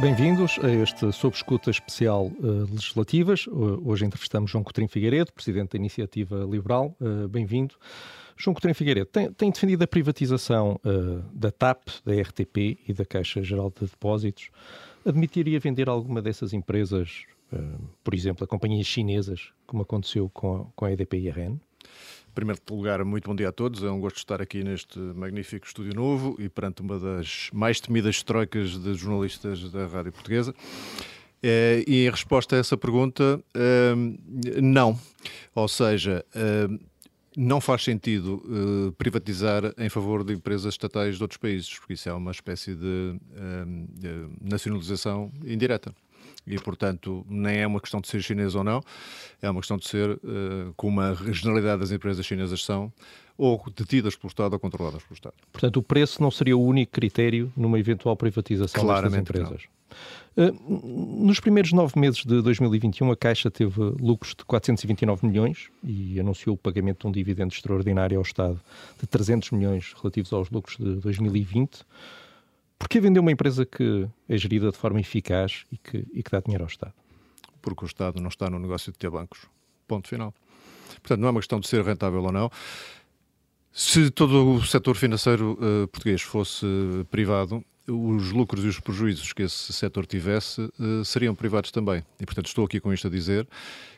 Bem-vindos a este Sob Escuta Especial uh, Legislativas. Uh, hoje entrevistamos João Coutinho Figueiredo, Presidente da Iniciativa Liberal. Uh, Bem-vindo. João Coutinho Figueiredo tem, tem, defendido a privatização da TAP, da RTP e da Caixa Geral de Depósitos. Admitiria vender alguma dessas empresas, por exemplo, a companhias chinesas, como aconteceu com a, com a EDP e a REN? Primeiro lugar, muito bom dia a todos. É um gosto estar aqui neste magnífico estúdio novo e perante uma das mais temidas troicas de jornalistas da Rádio Portuguesa. É, e em resposta a essa pergunta, é, não. Ou seja, é, não faz sentido uh, privatizar em favor de empresas estatais de outros países, porque isso é uma espécie de nacionalização indireta e, portanto, nem é uma questão de ser chinês ou não, é uma questão de ser, uh, como a generalidade das empresas chinesas são, ou detidas pelo Estado ou controladas pelo Estado. Portanto, o preço não seria o único critério numa eventual privatização Claramente destas empresas? Uh, nos primeiros nove meses de 2021, a Caixa teve lucros de 429 milhões e anunciou o pagamento de um dividendo extraordinário ao Estado de 300 milhões relativos aos lucros de 2020. Porquê vender uma empresa que é gerida de forma eficaz e que, e que dá dinheiro ao Estado? Porque o Estado não está no negócio de ter bancos. Ponto final. Portanto, não é uma questão de ser rentável ou não. Se todo o setor financeiro uh, português fosse uh, privado, os lucros e os prejuízos que esse setor tivesse uh, seriam privados também. E, portanto, estou aqui com isto a dizer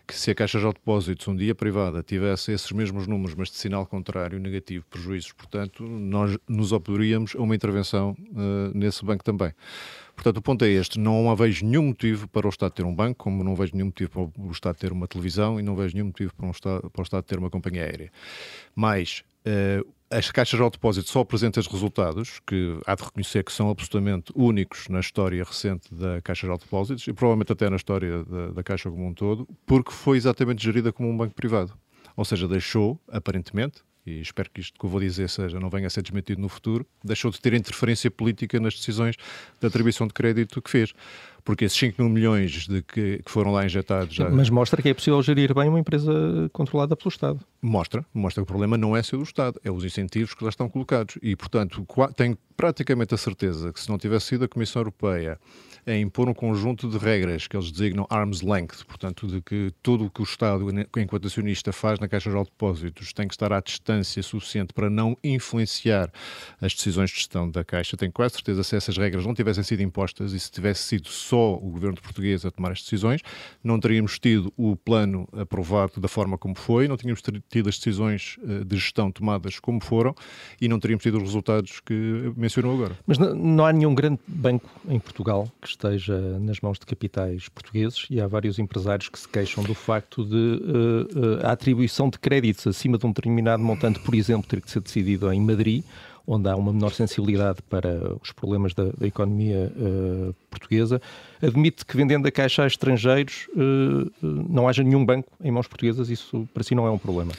que se a Caixa de Depósitos um dia privada tivesse esses mesmos números, mas de sinal contrário, negativo, prejuízos, portanto, nós nos oporíamos a uma intervenção uh, nesse banco também. Portanto, o ponto é este: não vejo nenhum motivo para o Estado ter um banco, como não vejo nenhum motivo para o Estado ter uma televisão e não vejo nenhum motivo para, um Estado, para o Estado ter uma companhia aérea. Mas uh, as caixas de depósito só apresentam os resultados, que há de reconhecer que são absolutamente únicos na história recente da Caixa de Depósitos e provavelmente até na história da, da Caixa como um todo, porque foi exatamente gerida como um banco privado. Ou seja, deixou, aparentemente, e espero que isto que eu vou dizer seja, não venha a ser desmentido no futuro, deixou de ter interferência política nas decisões de atribuição de crédito que fez. Porque esses 5 mil milhões de que, que foram lá injetados. Já... Mas mostra que é possível gerir bem uma empresa controlada pelo Estado. Mostra, mostra que o problema não é ser o Estado, é os incentivos que lá estão colocados. E, portanto, tenho praticamente a certeza que se não tivesse sido a Comissão Europeia a impor um conjunto de regras que eles designam arm's length, portanto, de que tudo o que o Estado, enquanto acionista, faz na Caixa de Depósitos tem que estar à distância suficiente para não influenciar as decisões de gestão da Caixa. Tenho quase certeza se essas regras não tivessem sido impostas e se tivesse sido só o governo português a tomar as decisões, não teríamos tido o plano aprovado da forma como foi, não tínhamos tido as decisões eh, de gestão tomadas como foram e não teríamos tido os resultados que mencionou agora. Mas não há nenhum grande banco em Portugal que esteja nas mãos de capitais portugueses e há vários empresários que se queixam do facto de uh, uh, a atribuição de créditos acima de um determinado montante, por exemplo, ter que ser decidido em Madrid, onde há uma menor sensibilidade para os problemas da, da economia uh, portuguesa, admite que vendendo a caixa a estrangeiros não haja nenhum banco em mãos portuguesas, isso para si não é um problema?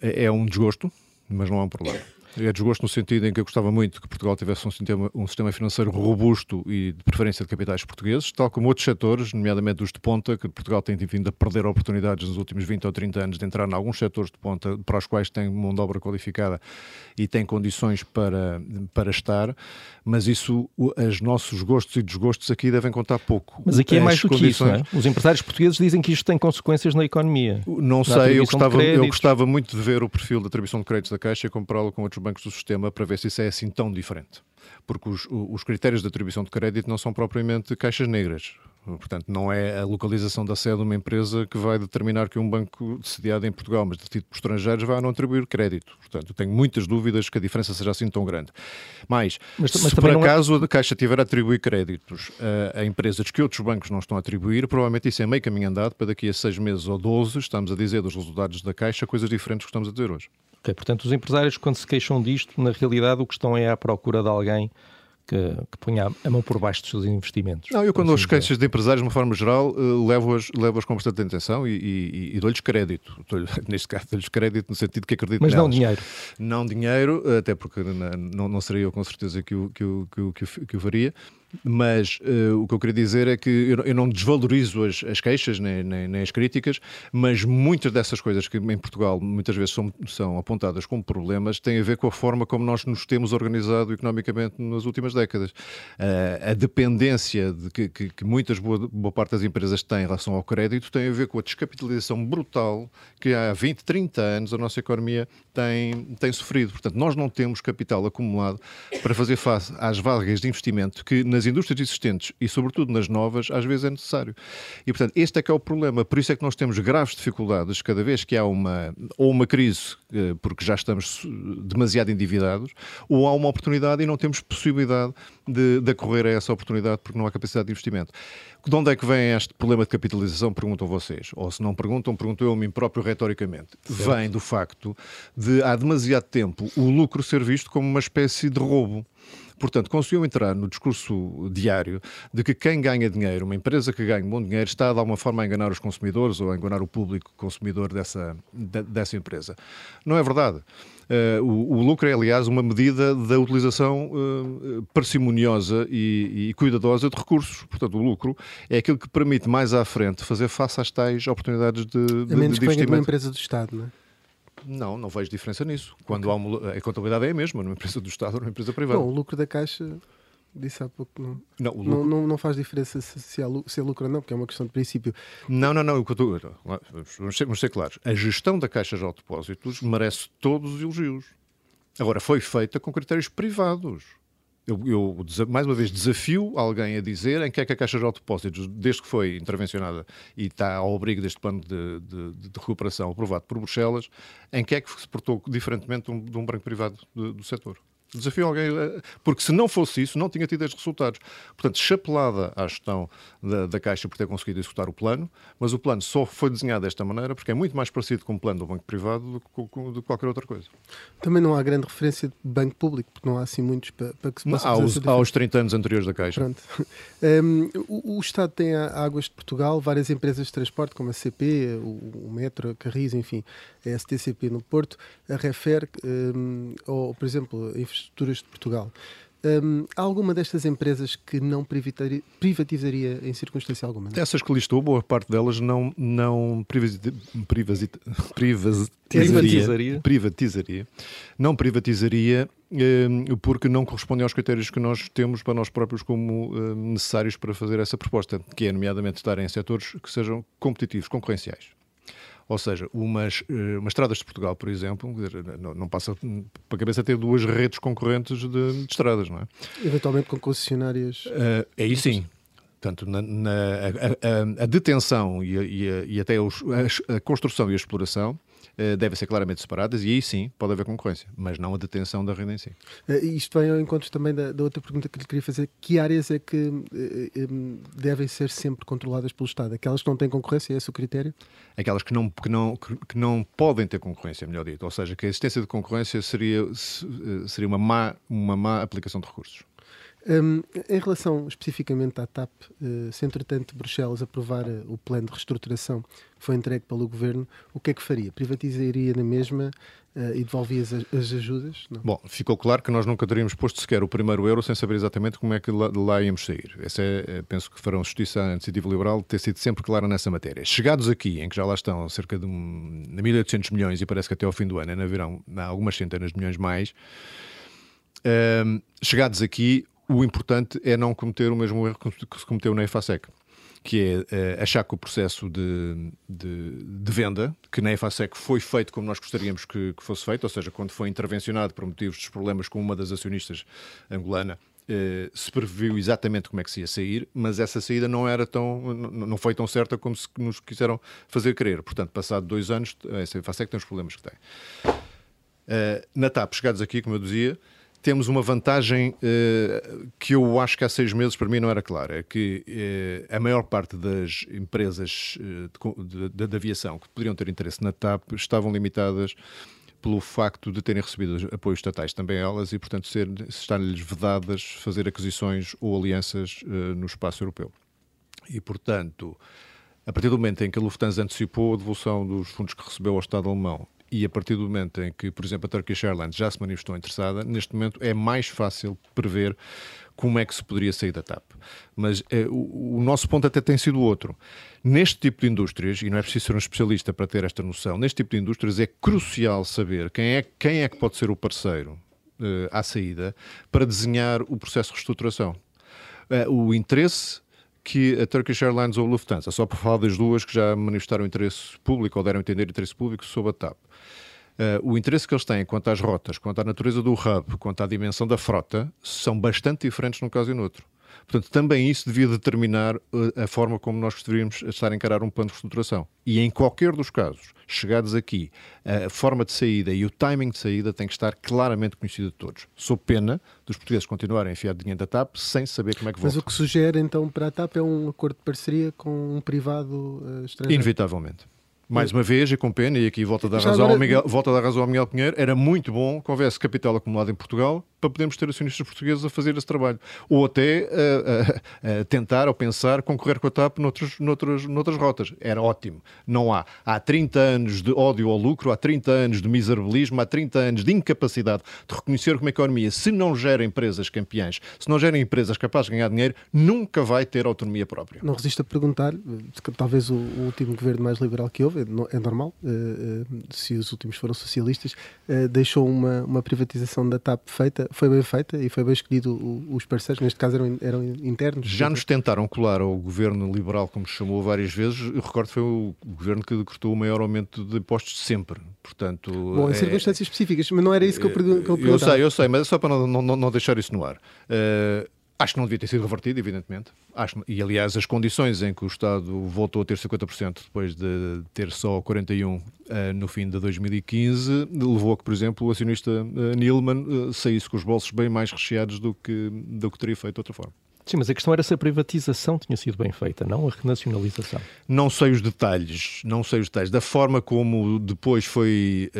É um desgosto, mas não é um problema. É desgosto no sentido em que eu gostava muito que Portugal tivesse um sistema, um sistema financeiro robusto e de preferência de capitais portugueses, tal como outros setores, nomeadamente os de ponta, que Portugal tem vindo a perder oportunidades nos últimos 20 ou 30 anos de entrar em alguns setores de ponta para os quais tem mão de obra qualificada e tem condições para, para estar, mas isso, os nossos gostos e desgostos aqui devem contar pouco. Mas aqui é mais do condições... que isso, não é? Os empresários portugueses dizem que isto tem consequências na economia. Não sei, eu gostava, eu gostava muito de ver o perfil da atribuição de créditos da Caixa e compará-lo com outros bancos do sistema para ver se isso é assim tão diferente. Porque os, os critérios de atribuição de crédito não são propriamente caixas negras. Portanto, não é a localização da sede de uma empresa que vai determinar que um banco sediado em Portugal, mas detido por estrangeiros, vai não atribuir crédito. Portanto, tenho muitas dúvidas que a diferença seja assim tão grande. Mas, mas se por é- acaso é... a Caixa tiver a atribuir créditos a, a, empresas que outros bancos não estão a atribuir, provavelmente isso é meio caminho andado para daqui a seis meses ou doze, estamos a dizer dos resultados da Caixa coisas diferentes que estamos a dizer hoje. Ok, portanto, os empresários, quando se queixam disto, na realidade o que estão é à procura de alguém que, que ponha a mão por baixo dos seus investimentos. Não, eu quando assim, as queixas de empresários, de uma forma geral, uh, levo-as levo com bastante atenção e, e, e dou-lhes crédito. Neste caso, dou-lhes crédito no sentido que acredito Mas nelas. não dinheiro. Não dinheiro, até porque não, não seria eu com certeza que o, que o, que o, que o, que o faria. Mas uh, o que eu queria dizer é que eu, eu não desvalorizo as, as queixas nem, nem, nem, as críticas, mas muitas dessas coisas que em Portugal muitas vezes são, são apontadas como problemas têm a ver com a forma como nós nos temos organizado economicamente nas últimas décadas. Uh, a dependência de que, que, que muitas, boa, boa, parte das empresas têm em relação ao crédito tem a ver com a descapitalização brutal que há 20, 30 anos a nossa economia tem, tem sofrido. Portanto, nós não temos capital acumulado para fazer face às vagas de investimento que nas indústrias existentes e, sobretudo, nas novas, às vezes é necessário. E, portanto, este é que é o problema. Por isso é que nós temos graves dificuldades cada vez que há uma, ou uma crise, eh, porque já estamos demasiado endividados, ou há uma oportunidade e não temos possibilidade de, de acorrer a essa oportunidade porque não há capacidade de investimento. De onde é que vem este problema de capitalização? Perguntam vocês. Ou se não perguntam, pergunto eu a mim próprio retoricamente. Certo. Vem do facto de há demasiado tempo o lucro ser visto como uma espécie de roubo. Portanto, conseguiu entrar no discurso diário de que quem ganha dinheiro, uma empresa que ganha bom dinheiro, está de alguma forma a enganar os consumidores ou a enganar o público consumidor dessa, de, dessa empresa. Não é verdade. Uh, o, o, lucro é, aliás, uma medida da utilização uh, parcimoniosa e, e, cuidadosa de recursos. Portanto, o lucro é aquilo que permite mais à frente fazer face às tais oportunidades de, de, a menos de investimento. que uma empresa do Estado, não é? Não, não vejo diferença nisso. Quando há uma, a contabilidade é a mesma, numa empresa do Estado ou numa empresa privada. Não, o lucro da Caixa, disse há pouco, não, não, lucro... não, não, não, faz diferença se, se, há, se é lucro ou não, porque é uma questão de princípio. Não, não, não. Vamos ser, vamos ser claros. A gestão da Caixa de Depósitos merece todos os elogios. Agora, foi feita com critérios privados. Eu, eu, mais uma vez, desafio alguém a dizer em que é que a Caixa de Depósitos, desde que foi intervencionada e está ao abrigo deste plano de, de, de, recuperação aprovado por Bruxelas, em que é que se portou diferentemente de um, de um banco privado do, do setor. Desafio alguém, eh, porque se não fosse isso, não tinha tido estes resultados. Portanto, chapelada à gestão da, da, Caixa por ter conseguido executar o plano, mas o plano só foi desenhado desta maneira porque é muito mais parecido com o plano do banco privado do que, de qualquer outra coisa. Também não há grande referência de banco público, porque não há assim muitos para, para que se possa não, há, os, há os 30 anos anteriores da Caixa. Um, o, o, Estado tem a Águas de Portugal, várias empresas de transporte, como a CP, o, o Metro, a Carris, enfim, a STCP no Porto, a Refer, um, ou, por exemplo, a Infraestruturas de Portugal. Um, há alguma destas empresas que não privatizaria, privatizaria em circunstância alguma? Não? Essas que listou, boa parte delas não, não privatizaria, privatizaria, privatizaria, não privatizaria um, porque não correspondem aos critérios que nós temos para nós próprios como um, necessários para fazer essa proposta, que é nomeadamente estar em setores que sejam competitivos, concorrenciais. Ou seja, umas, eh, umas estradas de Portugal, por exemplo, não, não passa para a cabeça ter duas redes concorrentes de, de estradas, não é? Eventualmente com concessionárias. Uh, aí sim. Portanto, na, na a, a, a, detenção e, e, e até os, a, a, construção e a exploração devem ser claramente separadas e aí sim pode haver concorrência, mas não a detenção da renda em si. Uh, isto vem ao encontro também da, da, outra pergunta que lhe queria fazer. Que áreas é que uh, devem ser sempre controladas pelo Estado? Aquelas que não têm concorrência, é esse o critério? Aquelas que não, que não, que não podem ter concorrência, melhor dito. Ou seja, que a existência de concorrência seria, seria uma, má, uma má aplicação de recursos. Um, em relação especificamente à TAP, uh, se entretanto Bruxelas aprovar uh, o plano de reestruturação que foi entregue pelo Governo, o que é que faria? Privatizaria na mesma uh, e devolvia as, as ajudas? Não. Bom, ficou claro que nós nunca teríamos posto sequer o primeiro euro sem saber exatamente como é que lá, lá íamos sair. Essa é, penso que farão justiça à iniciativa liberal ter sido sempre clara nessa matéria. Chegados aqui, em que já lá estão cerca de um, 1.800 milhões e parece que até ao fim do ano ainda virão algumas centenas de milhões mais, chegados aqui, o importante é não cometer o mesmo erro que se cometeu na EFASEC, que é uh, achar que o processo de, de, de, venda, que na EFASEC foi feito como nós gostaríamos que, que, fosse feito, ou seja, quando foi intervencionado por motivos dos problemas com uma das acionistas angolana, Uh, se previu exatamente como é que se ia sair, mas essa saída não era tão, não foi tão certa como se nos quiseram fazer crer. Portanto, passado dois anos, essa FASEC tem os problemas que tem. Uh, na TAP, chegados aqui, como eu dizia, temos uma vantagem uh, que eu acho que há seis meses para mim não era clara, é que uh, a maior parte das empresas uh, de, de, de, aviação que poderiam ter interesse na TAP estavam limitadas pelo facto de terem recebido apoios estatais também elas e, portanto, ser, estarem-lhes vedadas fazer aquisições ou alianças no espaço europeu. E, portanto, a partir do momento em que a Lufthansa antecipou a devolução dos fundos que recebeu ao Estado alemão e a partir do momento em que, por exemplo, a Turkish Airlines já se manifestou interessada, neste momento é mais fácil prever como é que se poderia sair da TAP. Mas eh, o, o, nosso ponto até tem sido outro. Neste tipo de indústrias, e não é preciso ser um especialista para ter esta noção, neste tipo de indústrias é crucial saber quem é, quem é que pode ser o parceiro eh, à saída para desenhar o processo de reestruturação. Eh, o interesse que a Turkish Airlines ou a Lufthansa, só por falar das duas que já manifestaram interesse público ou deram a entender interesse público sobre a TAP. Uh, o interesse que eles têm quanto às rotas, quanto à natureza do hub, quanto à dimensão da frota, são bastante diferentes num caso e no outro. Portanto, também isso devia determinar eh, a forma como nós deveríamos estar a encarar um plano de reestruturação. E em qualquer dos casos, chegados aqui, a forma de saída e o timing de saída tem que estar claramente conhecido de todos. Sou pena dos portugueses continuarem a enfiar dinheiro da TAP sem saber como é que volta. Mas o que sugere então para a TAP é um acordo de parceria com um privado uh, estrangeiro? Inevitavelmente. Mais uma vez, e com pena, e aqui volta a dar, razão, agora... ao Miguel, volta a dar razão ao Miguel Pinheiro, era muito bom que houvesse capital acumulado em Portugal para podermos ter acionistas portugueses a fazer esse trabalho. Ou até uh, uh, uh, tentar ou pensar concorrer com a TAP noutros, noutras, noutras rotas. Era ótimo. Não há. Há 30 anos de ódio ao lucro, há 30 anos de miserabilismo, há 30 anos de incapacidade de reconhecer como a economia, se não gera empresas campeãs, se não gera empresas capazes de ganhar dinheiro, nunca vai ter autonomia própria. Não resisto a perguntar, talvez o, o último governo mais liberal que houve, é normal, se os últimos foram socialistas, deixou uma, uma privatização da TAP feita foi bem feita e foi bem escolhido os parceiros, neste caso eram, eram internos. Já nos tentaram colar ao governo liberal, como chamou várias vezes, eu recordo que foi o governo que decretou o maior aumento de impostos de sempre. Portanto, Bom, em é... circunstâncias específicas, mas não era isso que eu, perguntava. Eu sei, eu sei, mas é só para não, não, não deixar isso no ar. Uh, Acho que não devia ter sido revertido, evidentemente. Acho, e, aliás, as condições em que o Estado voltou a ter 50% depois de ter só 41% uh, eh, no fim de 2015 levou a que, por exemplo, o acionista uh, Nilman uh, saísse com os bolsos bem mais recheados do que, do que teria feito de outra forma. Sim, mas a questão era se a privatização tinha sido bem feita, não a renacionalização. Não sei os detalhes, não sei os detalhes. Da forma como depois foi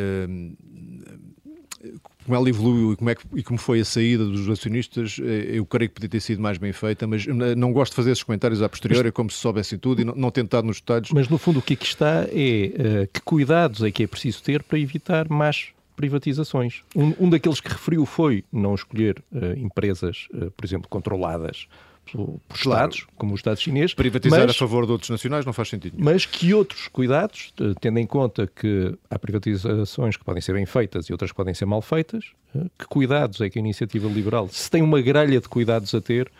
como ela evoluiu e como, é que, e como foi a saída dos acionistas, eh, eu creio que podia ter sido mais bem feita, mas não gosto de fazer esses comentários a posteriori, mas, como se soubesse tudo e não, não tentar nos detalhes. Mas no fundo o que aqui está é uh, que cuidados é que é preciso ter para evitar mais privatizações. Um, um daqueles que referiu foi não escolher uh, empresas, uh, por exemplo, controladas por, por claro. Estados, como o Estado chinês. Privatizar mas, a favor de outros nacionais não faz sentido nenhum. Mas que outros cuidados, tendo em conta que há privatizações que podem ser bem feitas e outras que podem ser mal feitas, eh, que cuidados é que a iniciativa liberal, se tem uma grelha de cuidados a ter,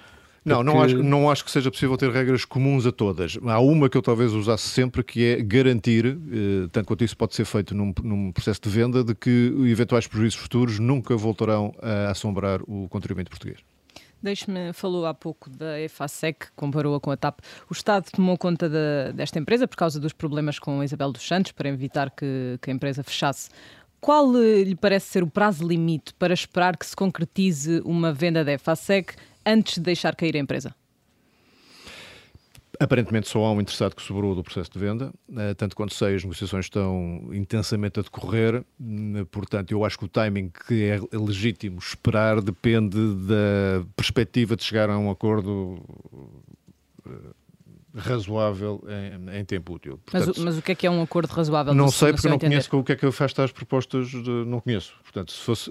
não, não, acho, não acho que seja possível ter regras comuns a todas. Há uma que eu talvez usasse sempre, que é garantir, eh, tanto quanto isso pode ser feito num, num, processo de venda, de que eventuais prejuízos futuros nunca voltarão a assombrar o contribuinte português. Deixe-me, falou há pouco da EFASEC, comparou-a com a TAP. O Estado tomou conta de, desta empresa por causa dos problemas com a Isabel dos Santos, para evitar que, que a empresa fechasse. Qual eh, lhe parece ser o prazo limite para esperar que se concretize uma venda da EFASEC antes de deixar cair a empresa? Aparentemente só há um interessado que sobrou do processo de venda, eh, tanto quanto sei, as negociações estão intensamente a decorrer, eh, portanto, eu acho que o timing que é legítimo esperar depende da perspectiva de chegar a um acordo eh, razoável em, em tempo útil. Portanto, mas, mas, o que é que é um acordo razoável? Não sei, porque não conheço o que é que afasta as propostas, de, não conheço. Portanto, se fosse,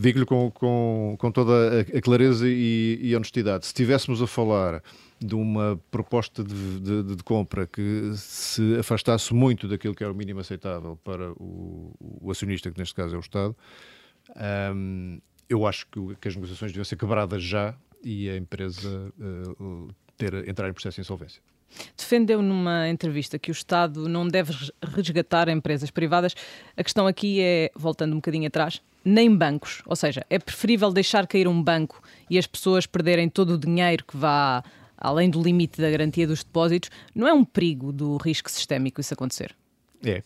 digo-lhe com, com, com toda a, clareza e, e honestidade, se estivéssemos a falar de uma proposta de, de, de, compra que se afastasse muito daquilo que era o mínimo aceitável para o, o acionista, que neste caso é o Estado, um, eu acho que, que, as negociações deviam ser quebradas já e a empresa uh, ter, entrar em processo de insolvência. Defendeu numa entrevista que o Estado não deve resgatar empresas privadas. A questão aqui é, voltando um bocadinho atrás, nem bancos. Ou seja, é preferível deixar cair um banco e as pessoas perderem todo o dinheiro que vá além do limite da garantia dos depósitos, não é um perigo do risco sistémico isso acontecer? É.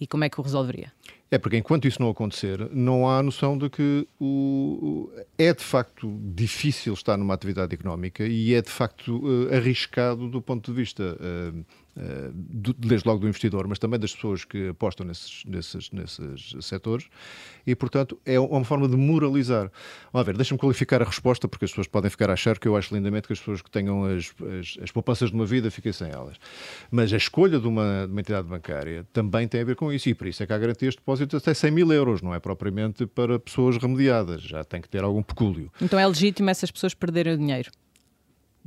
E como é que o resolveria? É porque enquanto isso não acontecer, não há noção de que o, é de facto difícil estar numa atividade económica e é de facto uh, arriscado do ponto de vista uh, desde logo do investidor, mas também das pessoas que apostam nesses, nesses, nesses setores, e, portanto, é uma forma de moralizar. Vamos ver, deixa-me qualificar a resposta, porque as pessoas podem ficar a achar que eu acho lindamente que as pessoas que tenham as, as, as poupanças de uma vida fiquem sem elas. Mas a escolha de uma, de uma entidade bancária também tem a ver com isso, e por isso é que há garantias de depósito até 100 mil euros, não é propriamente para pessoas remediadas, já tem que ter algum pecúlio. Então é legítimo essas pessoas perderem o dinheiro?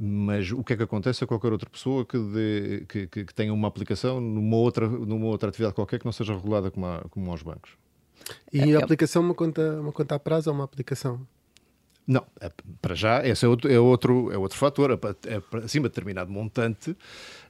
Mas o que é que acontece a qualquer outra pessoa que, dê, que, que, que, tenha uma aplicação numa outra, numa outra atividade qualquer que não seja regulada como, a, como aos bancos? E é, a aplicação, uma conta, uma conta a prazo ou uma aplicação? Não, é, para já, esse é outro, é outro, é outro fator. É, é, acima de determinado montante,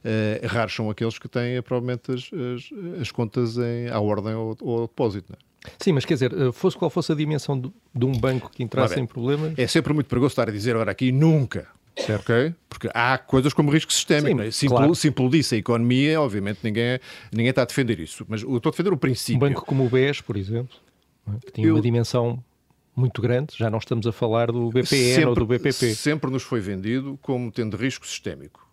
é, raros são aqueles que têm eh, provavelmente as, as, as contas em, à ordem ou, ou ao depósito. Sim, mas quer dizer, eh, fosse qual fosse a dimensão de, de um banco que entrasse em problemas. É sempre muito perigoso estar a dizer agora aqui nunca Certo? Okay? Porque há coisas como risco sistémico. Sim, claro. Se implodisse a economia, obviamente ninguém, ninguém está a defender isso. Mas eu estou a defender o princípio. Um banco como o BES, por exemplo, é? que tinha eu... uma dimensão muito grande, já não estamos a falar do BPN sempre, ou do BPP. Sempre nos foi vendido como tendo risco sistémico.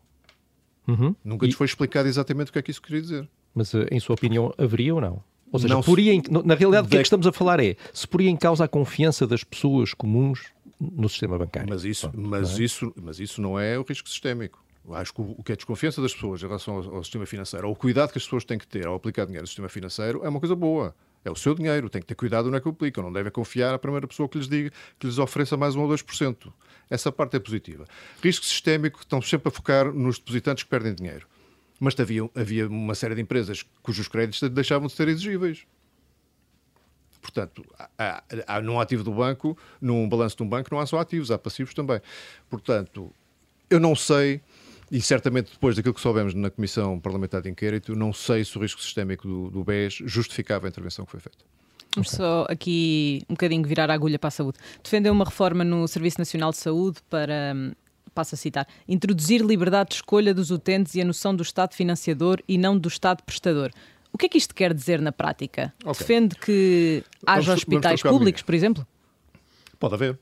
Uhum. Nunca e... nos foi explicado exatamente o que é que isso queria dizer. Mas, eh, em sua opinião, haveria ou não? Ou seja, não poria em... na realidade, o que é que estamos a falar é se poria em causa a confiança das pessoas comuns no sistema bancário. Mas isso, mas, é? isso, mas isso não é o risco sistémico. Acho que o que é a desconfiança das pessoas em relação ao, ao, sistema financeiro, ou o cuidado que as pessoas têm que ter ao aplicar dinheiro no sistema financeiro, é uma coisa boa. É o seu dinheiro, tem que ter cuidado onde é que aplicam. Não devem confiar à primeira pessoa que lhes diga que lhes ofereça mais um ou 2%. Essa parte é positiva. Risco sistémico, estão sempre a focar nos depositantes que perdem dinheiro. Mas havia, havia uma série de empresas cujos créditos deixavam de ser exigíveis. Portanto, há, há, num ativo do banco, num balanço de um banco, não há só ativos, há passivos também. Portanto, eu não sei, e certamente depois daquilo que soubemos na Comissão Parlamentar de Inquérito, não sei se o risco sistémico do, do BES justificava a intervenção que foi feita. Vamos só aqui um bocadinho virar a agulha para a saúde. Defendeu uma reforma no Serviço Nacional de Saúde para, passo a citar, introduzir liberdade de escolha dos utentes e a noção do Estado financiador e não do Estado prestador. O que é que isto quer dizer na prática? Okay. Defende que haja vamos, hospitais vamos públicos, por exemplo? Pode haver.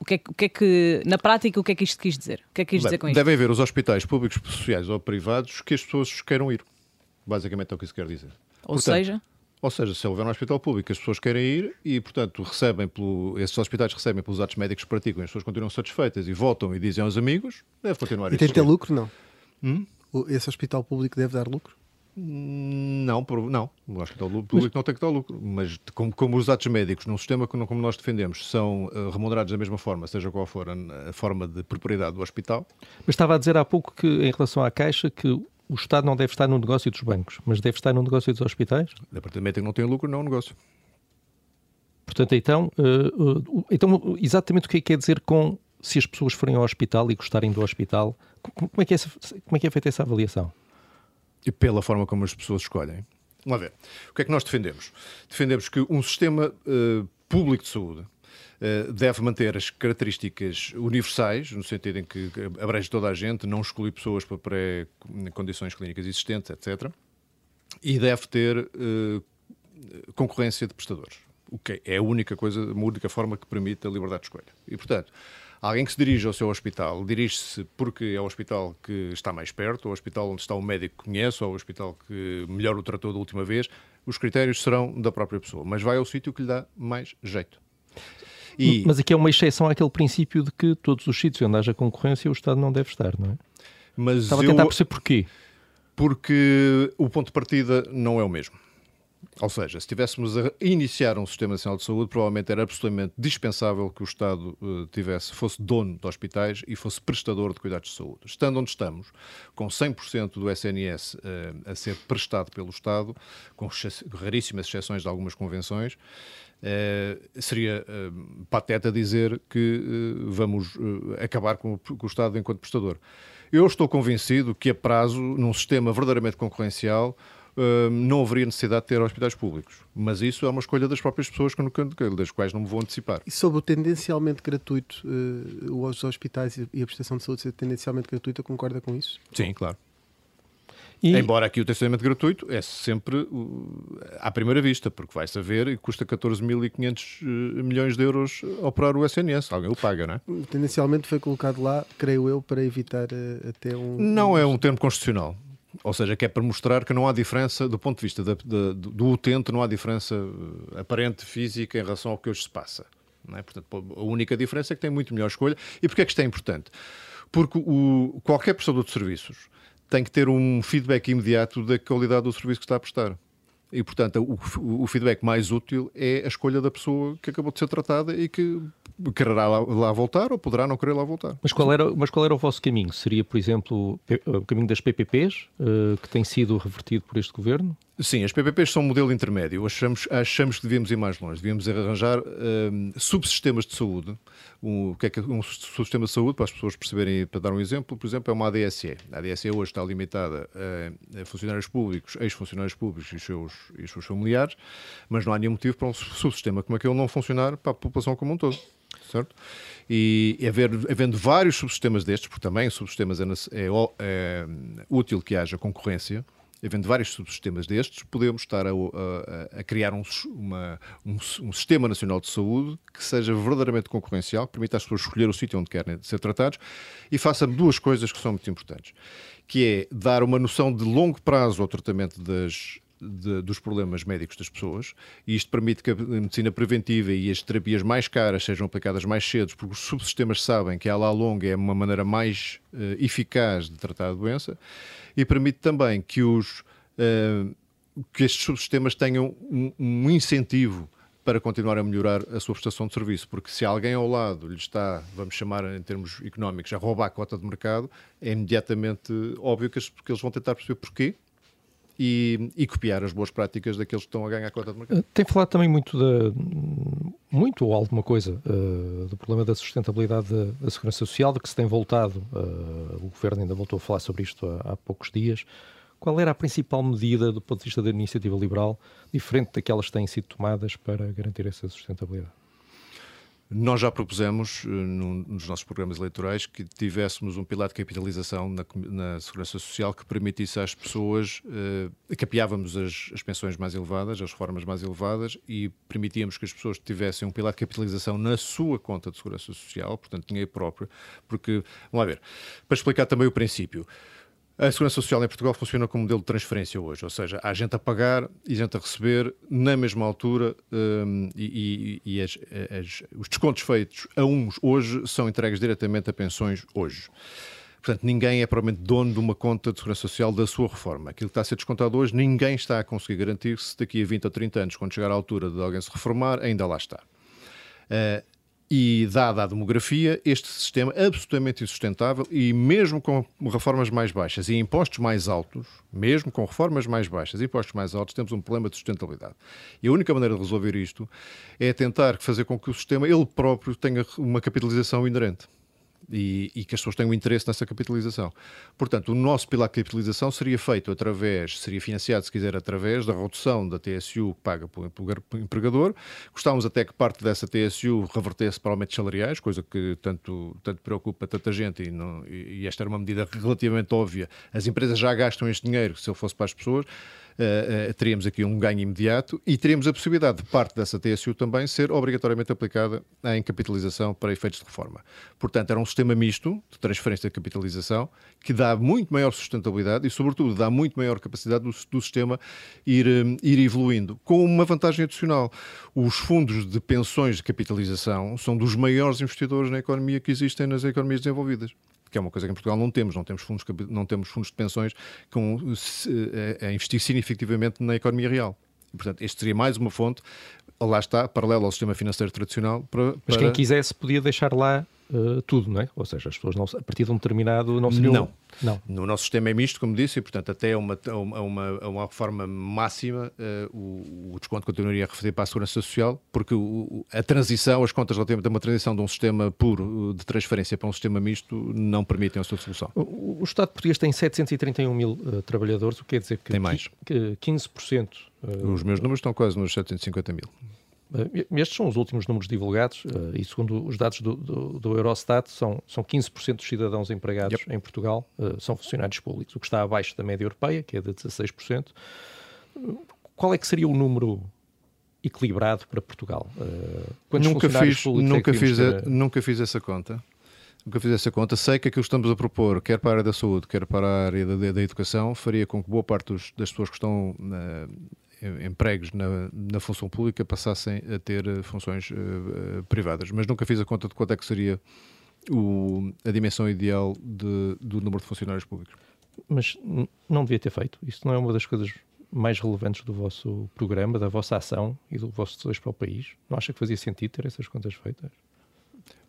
O que, é, o que, é, que, na prática, o que é que isto quis dizer? O que é que quis Bem, dizer com isto? Devem haver os hospitais públicos, sociais ou privados que as pessoas queiram ir. Basicamente é o que isso quer dizer. Ou portanto, seja? Ou seja, se houver um hospital público, as pessoas querem ir e, portanto, recebem pelo, esses hospitais recebem pelos atos médicos que praticam, as pessoas continuam satisfeitas e voltam e dizem aos amigos, deve continuar E tem que ter lucro, não? Hum? Esse hospital público deve dar lucro? Não, não. O hospital público mas... não tem que dar lucro. Mas como, como, os atos médicos, num sistema como nós defendemos, são uh, remunerados da mesma forma, seja qual for a, a, forma de propriedade do hospital. Mas estava a dizer há pouco que, em relação à Caixa, que o Estado não deve estar no negócio dos bancos, mas deve estar no negócio dos hospitais? A partir do momento em que não tem lucro, não é um negócio. Portanto, então, uh, uh, então, exatamente o que é que quer dizer com se as pessoas forem ao hospital e gostarem do hospital, como é que é, como é, que é feita essa avaliação? e pela forma como as pessoas escolhem. Vamos ver. O que é que nós defendemos? Defendemos que um sistema uh, público de saúde deve manter as características universais, no sentido em que abrange toda a gente, não exclui pessoas para pré-condições clínicas existentes, etc. E deve ter uh, concorrência de prestadores. O que é a única coisa, a única forma que permite a liberdade de escolha. E, portanto, Alguém que se dirige ao seu hospital, dirige-se porque é o hospital que está mais perto, o hospital onde está o médico que conhece, ou o hospital que melhor o tratou da última vez. Os critérios serão da própria pessoa, mas vai ao sítio que lhe dá mais jeito. E... Mas aqui é uma exceção àquele princípio de que todos os sítios onde haja concorrência o Estado não deve estar, não é? Mas Estava eu... a tentar perceber porquê. Porque o ponto de partida não é o mesmo. Ou seja, se estivéssemos a iniciar um sistema nacional de saúde, provavelmente era absolutamente dispensável que o Estado uh, tivesse, fosse dono de hospitais e fosse prestador de cuidados de saúde. Estando onde estamos, com 100% do SNS uh, eh, a ser prestado pelo Estado, com raríssimas exceções de algumas convenções, uh, seria pateta dizer que vamos acabar com o, com o Estado enquanto prestador. Eu estou convencido que a prazo, num sistema verdadeiramente concorrencial, não haveria necessidade de ter hospitais públicos. Mas isso é uma escolha das próprias pessoas das quais não me vou antecipar. E sobre o tendencialmente gratuito, os hospitais e a prestação de saúde ser tendencialmente gratuita, concorda com isso? Sim, claro. E... Embora aqui o testamento gratuito é sempre uh, à primeira vista, porque vai saber e custa 14.500 uh, milhões de euros operar o SNS. Alguém o paga, não é? Tendencialmente foi colocado lá, creio eu, para evitar uh, até um. Não é um termo constitucional. Ou seja, que é para mostrar que não há diferença, do ponto de vista da, da, do utente, não há diferença eh, aparente física em relação ao que hoje se passa. É? Portanto, a única diferença é que tem muito melhor escolha. E porquê é que isto é importante? Porque o, qualquer prestador de serviços tem que ter um feedback imediato da qualidade do serviço que está a prestar. E, portanto, o, o, feedback mais útil é a escolha da pessoa que acabou de ser tratada e que quererá lá, lá, voltar ou poderá não querer lá voltar. Mas qual era, mas qual era o vosso caminho? Seria, por exemplo, o caminho das PPPs, uh, que tem sido revertido por este governo? Sim, as PPPs são um modelo intermédio. Achamos, achamos que devíamos ir mais longe. Devíamos arranjar um, subsistemas de saúde. Um, o que é que um subsistema de saúde, para as pessoas perceberem, para dar um exemplo, por exemplo, é uma ADSE. A ADSE hoje está limitada a, funcionários públicos, ex-funcionários públicos e seus, e seus familiares, mas não há nenhum motivo para um subsistema como aquele não funcionar para a população como um todo certo? E haver, havendo vários subsistemas destes, porque também subsistemas é, é, é útil que haja concorrência, havendo vários subsistemas destes, podemos estar a, a, a criar um, uma, um, um, sistema nacional de saúde que seja verdadeiramente concorrencial, que permita às pessoas escolher o sítio onde querem ser tratados e faça duas coisas que são muito importantes, que é dar uma noção de longo prazo ao tratamento das, de, dos problemas médicos das pessoas, e isto permite que a medicina preventiva e as terapias mais caras sejam aplicadas mais cedo, porque os subsistemas sabem que a longa é uma maneira mais uh, eficaz de tratar a doença, e permite também que, os, uh, que estes subsistemas tenham um, um incentivo para continuar a melhorar a sua prestação de serviço, porque se alguém ao lado lhe está, vamos chamar em termos económicos, a roubar a cota de mercado, é imediatamente óbvio que eles vão tentar perceber porquê e, e, copiar as boas práticas daqueles que estão a ganhar a cota de mercado. Tem falado também muito, de, muito ou alguma coisa uh, do problema da sustentabilidade da, da, segurança social, de que se tem voltado, uh, o Governo ainda voltou a falar sobre isto há, há, poucos dias. Qual era a principal medida do ponto de vista da iniciativa liberal, diferente daquelas que têm sido tomadas para garantir essa sustentabilidade? Nós já propusemos, uh, num, nos nossos programas eleitorais, que tivéssemos um pilar de capitalização na, na Segurança Social que permitisse às pessoas, uh, capeávamos as, as, pensões mais elevadas, as reformas mais elevadas e permitíamos que as pessoas tivessem um pilar de capitalização na sua conta de Segurança Social, portanto, dinheiro próprio, porque, vamos lá ver, para explicar também o princípio, a Segurança Social em Portugal funciona como modelo de transferência hoje, ou seja, há gente a pagar e gente a receber na mesma altura um, e, e, e as, as, os descontos feitos a uns hoje são entregues diretamente a pensões hoje. Portanto, ninguém é provavelmente dono de uma conta de segurança social da sua reforma. Aquilo que está a ser descontado hoje, ninguém está a conseguir garantir se daqui a 20 ou 30 anos, quando chegar à altura de alguém se reformar, ainda lá está. Uh, e, dada a demografia, este sistema é absolutamente insustentável e, mesmo com reformas mais baixas e impostos mais altos, mesmo com reformas mais baixas e impostos mais altos, temos um problema de sustentabilidade. E a única maneira de resolver isto é tentar fazer com que o sistema, ele próprio, tenha uma capitalização inerente e, e, que as pessoas tenham interesse nessa capitalização. Portanto, o nosso pilar de capitalização seria feito através, seria financiado, se quiser, através da redução da TSU que paga pelo empregador. Gostávamos até que parte dessa TSU revertesse para aumentos salariais, coisa que tanto, tanto preocupa tanta gente e, não, e esta era uma medida relativamente óbvia. As empresas já gastam este dinheiro, se ele fosse para as pessoas uh, teríamos aqui um ganho imediato e teríamos a possibilidade de parte dessa TSU também ser obrigatoriamente aplicada em capitalização para efeitos de reforma. Portanto, era um sistema misto de transferência de capitalização que dá muito maior sustentabilidade e, sobretudo, dá muito maior capacidade do, do sistema ir, um, ir evoluindo, com uma vantagem adicional. Os fundos de pensões de capitalização são dos maiores investidores na economia que existem nas economias desenvolvidas que é uma coisa que em Portugal não temos, não temos fundos, não temos fundos de pensões com, a, a investir significativamente na economia real. portanto, este seria mais uma fonte, lá está, paralelo ao sistema financeiro tradicional. Para, para... Mas quem quisesse podia deixar lá uh, tudo, não é? Ou seja, as pessoas não, a partir de um determinado não seriam... Não. Não. No nosso sistema é misto, como disse, e portanto até a uma, uma, uma reforma máxima uh, o, o, desconto continuaria a referir para a segurança social, porque o, a transição, as contas relativamente a uma transição de um sistema puro de transferência para um sistema misto não permitem a sua solução. O, o Estado português tem 731 mil uh, trabalhadores, o que quer dizer que, tem mais. que 15%... Uh, Os meus números estão quase nos 750 mil. Eh, estes são os últimos números divulgados eh, e, segundo os dados do, do, do Eurostat, são, são 15% dos cidadãos empregados yep. em Portugal uh, são funcionários públicos, o que está abaixo da média europeia, que é de 16%. Qual é que seria o número equilibrado para Portugal? Uh, nunca fiz, é nunca, fiz a, nunca fiz essa conta. nunca fiz essa conta. Sei que aquilo que estamos a propor, quer para a área da saúde, quer para a área da, da educação, faria com que boa parte dos, das pessoas que estão uh, empregos na, na, função pública passassem a ter uh, funções uh, privadas. Mas nunca fiz a conta de quanto é que seria o, a dimensão ideal de, do número de funcionários públicos. Mas não devia ter feito. Isso não é uma das coisas mais relevantes do vosso programa, da vossa ação e do vosso desejo para o país? Não acha que fazia sentido ter essas contas feitas?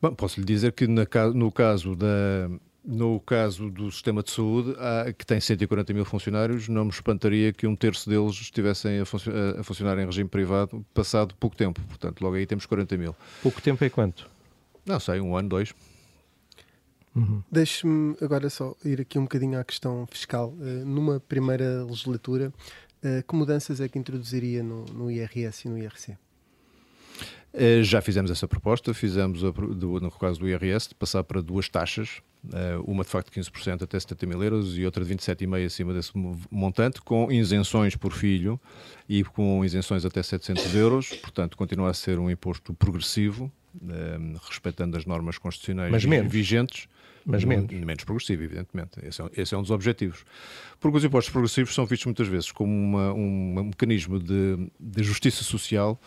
Bom, posso lhe dizer que na, no caso da, no caso do sistema de saúde, há, que tem 140 mil funcionários, não me espantaria que um terço deles estivessem a, a, funcionar em regime privado passado pouco tempo. Portanto, logo aí temos 40 mil. Pouco tempo é quanto? Não sei, um ano, dois. Uhum. Deixe-me agora só ir aqui um bocadinho à questão fiscal. Uh, numa primeira legislatura, uh, que mudanças é que introduziria no, no IRS e no IRC? Uh, já fizemos essa proposta, fizemos, a, do, no caso do IRS, de passar para duas taxas, uma de facto de 15% até 70 mil euros e outra de 27,5% acima desse montante, com isenções por filho e com isenções até 700 euros, portanto continua a ser um imposto progressivo, respeitando as normas constitucionais vigentes mas menos. Menos progressivo, evidentemente. Esse é, esse é, um dos objetivos. Porque os impostos progressivos são vistos muitas vezes como uma, um, um mecanismo de, de justiça social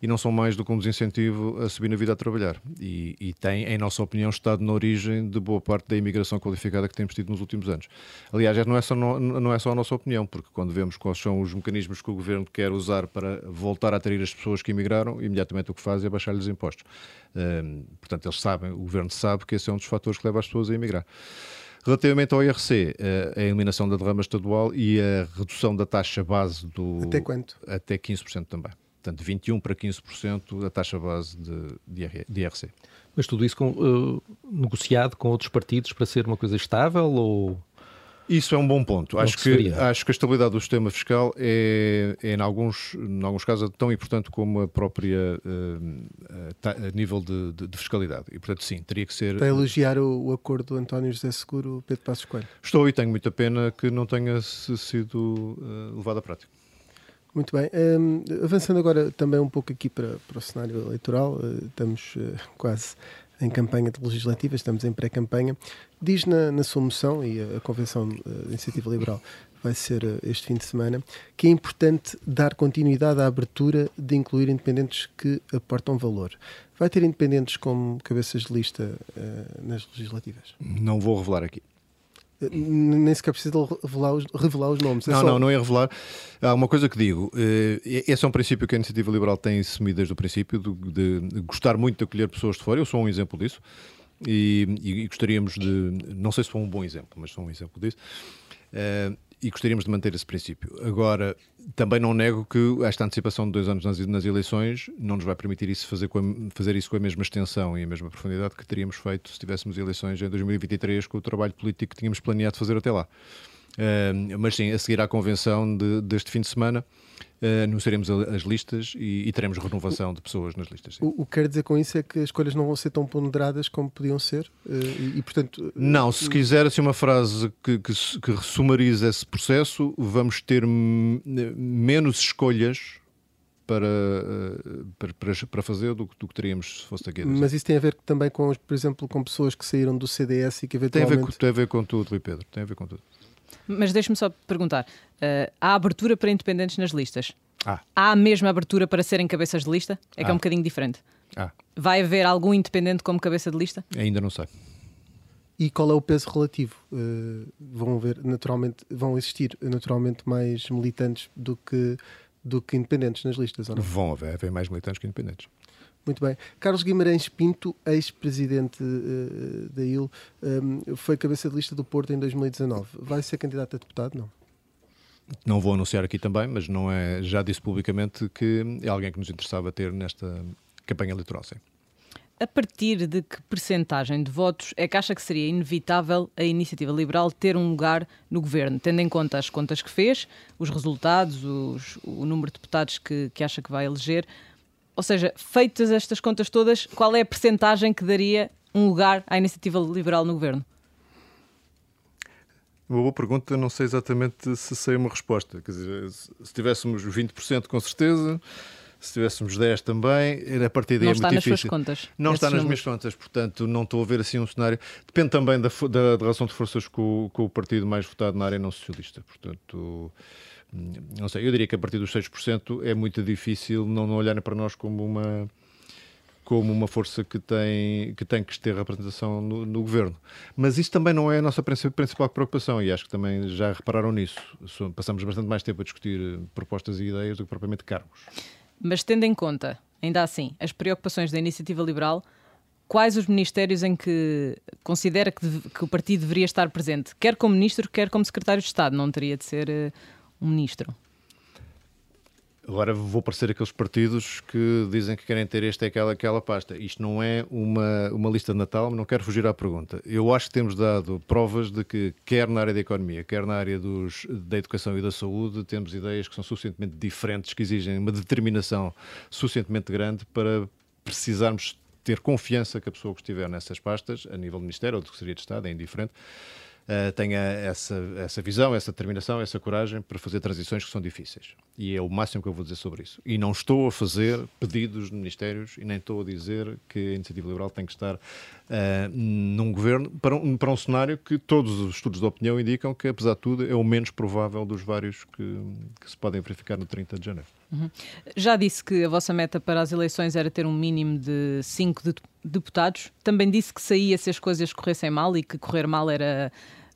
e não são mais do que um desincentivo a subir na vida a trabalhar. E, e, tem, em nossa opinião, estado na origem de boa parte da imigração qualificada que temos tido nos últimos anos. Aliás, não é só, não, não é só a nossa opinião, porque quando vemos quais são os mecanismos que o governo quer usar para voltar a atrair as pessoas que imigraram, imediatamente o que faz é baixar-lhes impostos. Portanto, eles sabem, o governo sabe que esse é um dos fatores que leva as pessoas a emigrar. Relativamente ao IRC, eh, a eliminação da derrama estadual e a redução da taxa base do. Até quanto? Até 15% também portanto 21% para 15% da taxa base de, de IRC. Mas tudo isso com, uh, negociado com outros partidos para ser uma coisa estável ou... Isso é um bom ponto. Acho que, acho que a estabilidade do sistema fiscal é, é em, alguns, em alguns casos, tão importante como a própria uh, a nível de, de, de, fiscalidade. E, portanto, sim, teria que ser. Para elogiar o, o acordo do António José Seguro, Pedro Passos Coelho. Estou e tenho muita pena que não tenha sido uh, levado à prática. Muito bem. Um, avançando agora também um pouco aqui para, para o cenário eleitoral, uh, estamos uh, quase em campanha de legislativas, estamos em pré-campanha. Diz na, na sua moção, e a, a Convenção de Iniciativa Liberal vai ser uh, este fim de semana, que é importante dar continuidade à abertura de incluir independentes que aportam valor. Vai ter independentes como cabeças de lista nas legislativas? Não vou revelar aqui nem sequer precisa revelar os, revelar os nomes. É não, só... não, não é revelar. Há uma coisa que digo: eh, esse é um princípio que a Iniciativa Liberal tem assumido desde o princípio, de, de gostar muito de acolher pessoas de fora. Eu sou um exemplo disso. E, e, gostaríamos de, não sei se foi um bom exemplo, mas sou um exemplo disso. E gostaríamos de manter esse princípio. Agora, também não nego que esta antecipação de dois anos nas, nas eleições não nos vai permitir isso fazer, a, fazer isso com a mesma extensão e a mesma profundidade que teríamos feito se tivéssemos eleições em 2023 com o trabalho político que tínhamos planeado fazer até lá. Uh, mas sim, a seguir à convenção de, deste fim de semana, uh, anunciaremos as listas e, e, teremos renovação de pessoas nas listas. O, o, que quer dizer com isso é que as escolhas não vão ser tão ponderadas como podiam ser uh, e, e, portanto... Não, se quiser assim uma frase que, que, que esse processo, vamos ter menos escolhas para, para, para, fazer do, do, que teríamos se fosse daqui. Mas isso tem a ver também com, por exemplo, com pessoas que saíram do CDS e que eventualmente... Tem a ver, tem a ver com tudo, Rui Pedro, tem a ver com tudo. Mas deixe-me só perguntar: uh, há abertura para independentes nas listas? Ah. Há a mesma abertura para serem cabeças de lista? É que ah. é um bocadinho diferente. Ah. Vai haver algum independente como cabeça de lista? Ainda não sei. E qual é o peso relativo? Uh, vão haver naturalmente, vão existir naturalmente mais militantes do que do que independentes nas listas, ou não? Vão haver, haver mais militantes que independentes. Muito bem. Carlos Guimarães Pinto, ex-presidente uh, da IL, um, foi cabeça de lista do Porto em 2019. Vai ser candidato a deputado? Não. Não vou anunciar aqui também, mas não é, já disse publicamente que é alguém que nos interessava ter nesta campanha eleitoral, sim. A partir de que percentagem de votos é que acha que seria inevitável a iniciativa liberal ter um lugar no governo, tendo em conta as contas que fez, os resultados, os, o número de deputados que, que acha que vai eleger? Ou seja, feitas estas contas todas, qual é a percentagem que daria um lugar à iniciativa liberal no governo? Uma boa pergunta, não sei exatamente se sei uma resposta. Quer dizer, se tivéssemos 20%, com certeza, se tivéssemos 10 também, a partir daí não é está muito nas difícil. suas contas. Não está nas números. minhas contas, portanto não estou a ver assim um cenário. Depende também da, da, da relação de forças com, o- com o partido mais votado na área não socialista. Portanto, não sei, eu diria que a partir dos 6% é muito difícil não, não olharem para nós como uma como uma força que tem que, tem que ter representação no, no governo. Mas isso também não é a nossa princi- principal preocupação e acho que também já repararam nisso. So- Passamos bastante mais tempo a discutir eh, propostas e ideias do que propriamente cargos. Mas tendo em conta, ainda assim, as preocupações da iniciativa liberal, quais os ministérios em que considera que, que o partido deveria estar presente? Quer como ministro, quer como secretário de Estado. Não teria de ser eh, um ministro. Agora vou parecer aqueles partidos que dizem que querem ter esta e aquela, aquela pasta. Isto não é uma, uma lista de Natal, não quero fugir à pergunta. Eu acho que temos dado provas de que, quer na área da economia, quer na área dos, da educação e da saúde, temos ideias que são suficientemente diferentes, que exigem uma determinação suficientemente grande para precisarmos ter confiança que a pessoa que estiver nessas pastas, a nível do Ministério ou de Secretaria de Estado, é indiferente, eh, tenha essa, essa visão, essa determinação, essa coragem para fazer transições que são difíceis. E é o máximo que eu vou dizer sobre isso. E não estou a fazer pedidos de ministérios e nem estou a dizer que a Iniciativa Liberal tem que estar eh, num governo para um, para um cenário que todos os estudos de opinião indicam que, apesar de tudo, é o menos provável dos vários que, que se podem verificar no 30 de janeiro. Já disse que a vossa meta para as eleições era ter um mínimo de 5 deputados. Também disse que saía se as coisas corressem mal e que correr mal era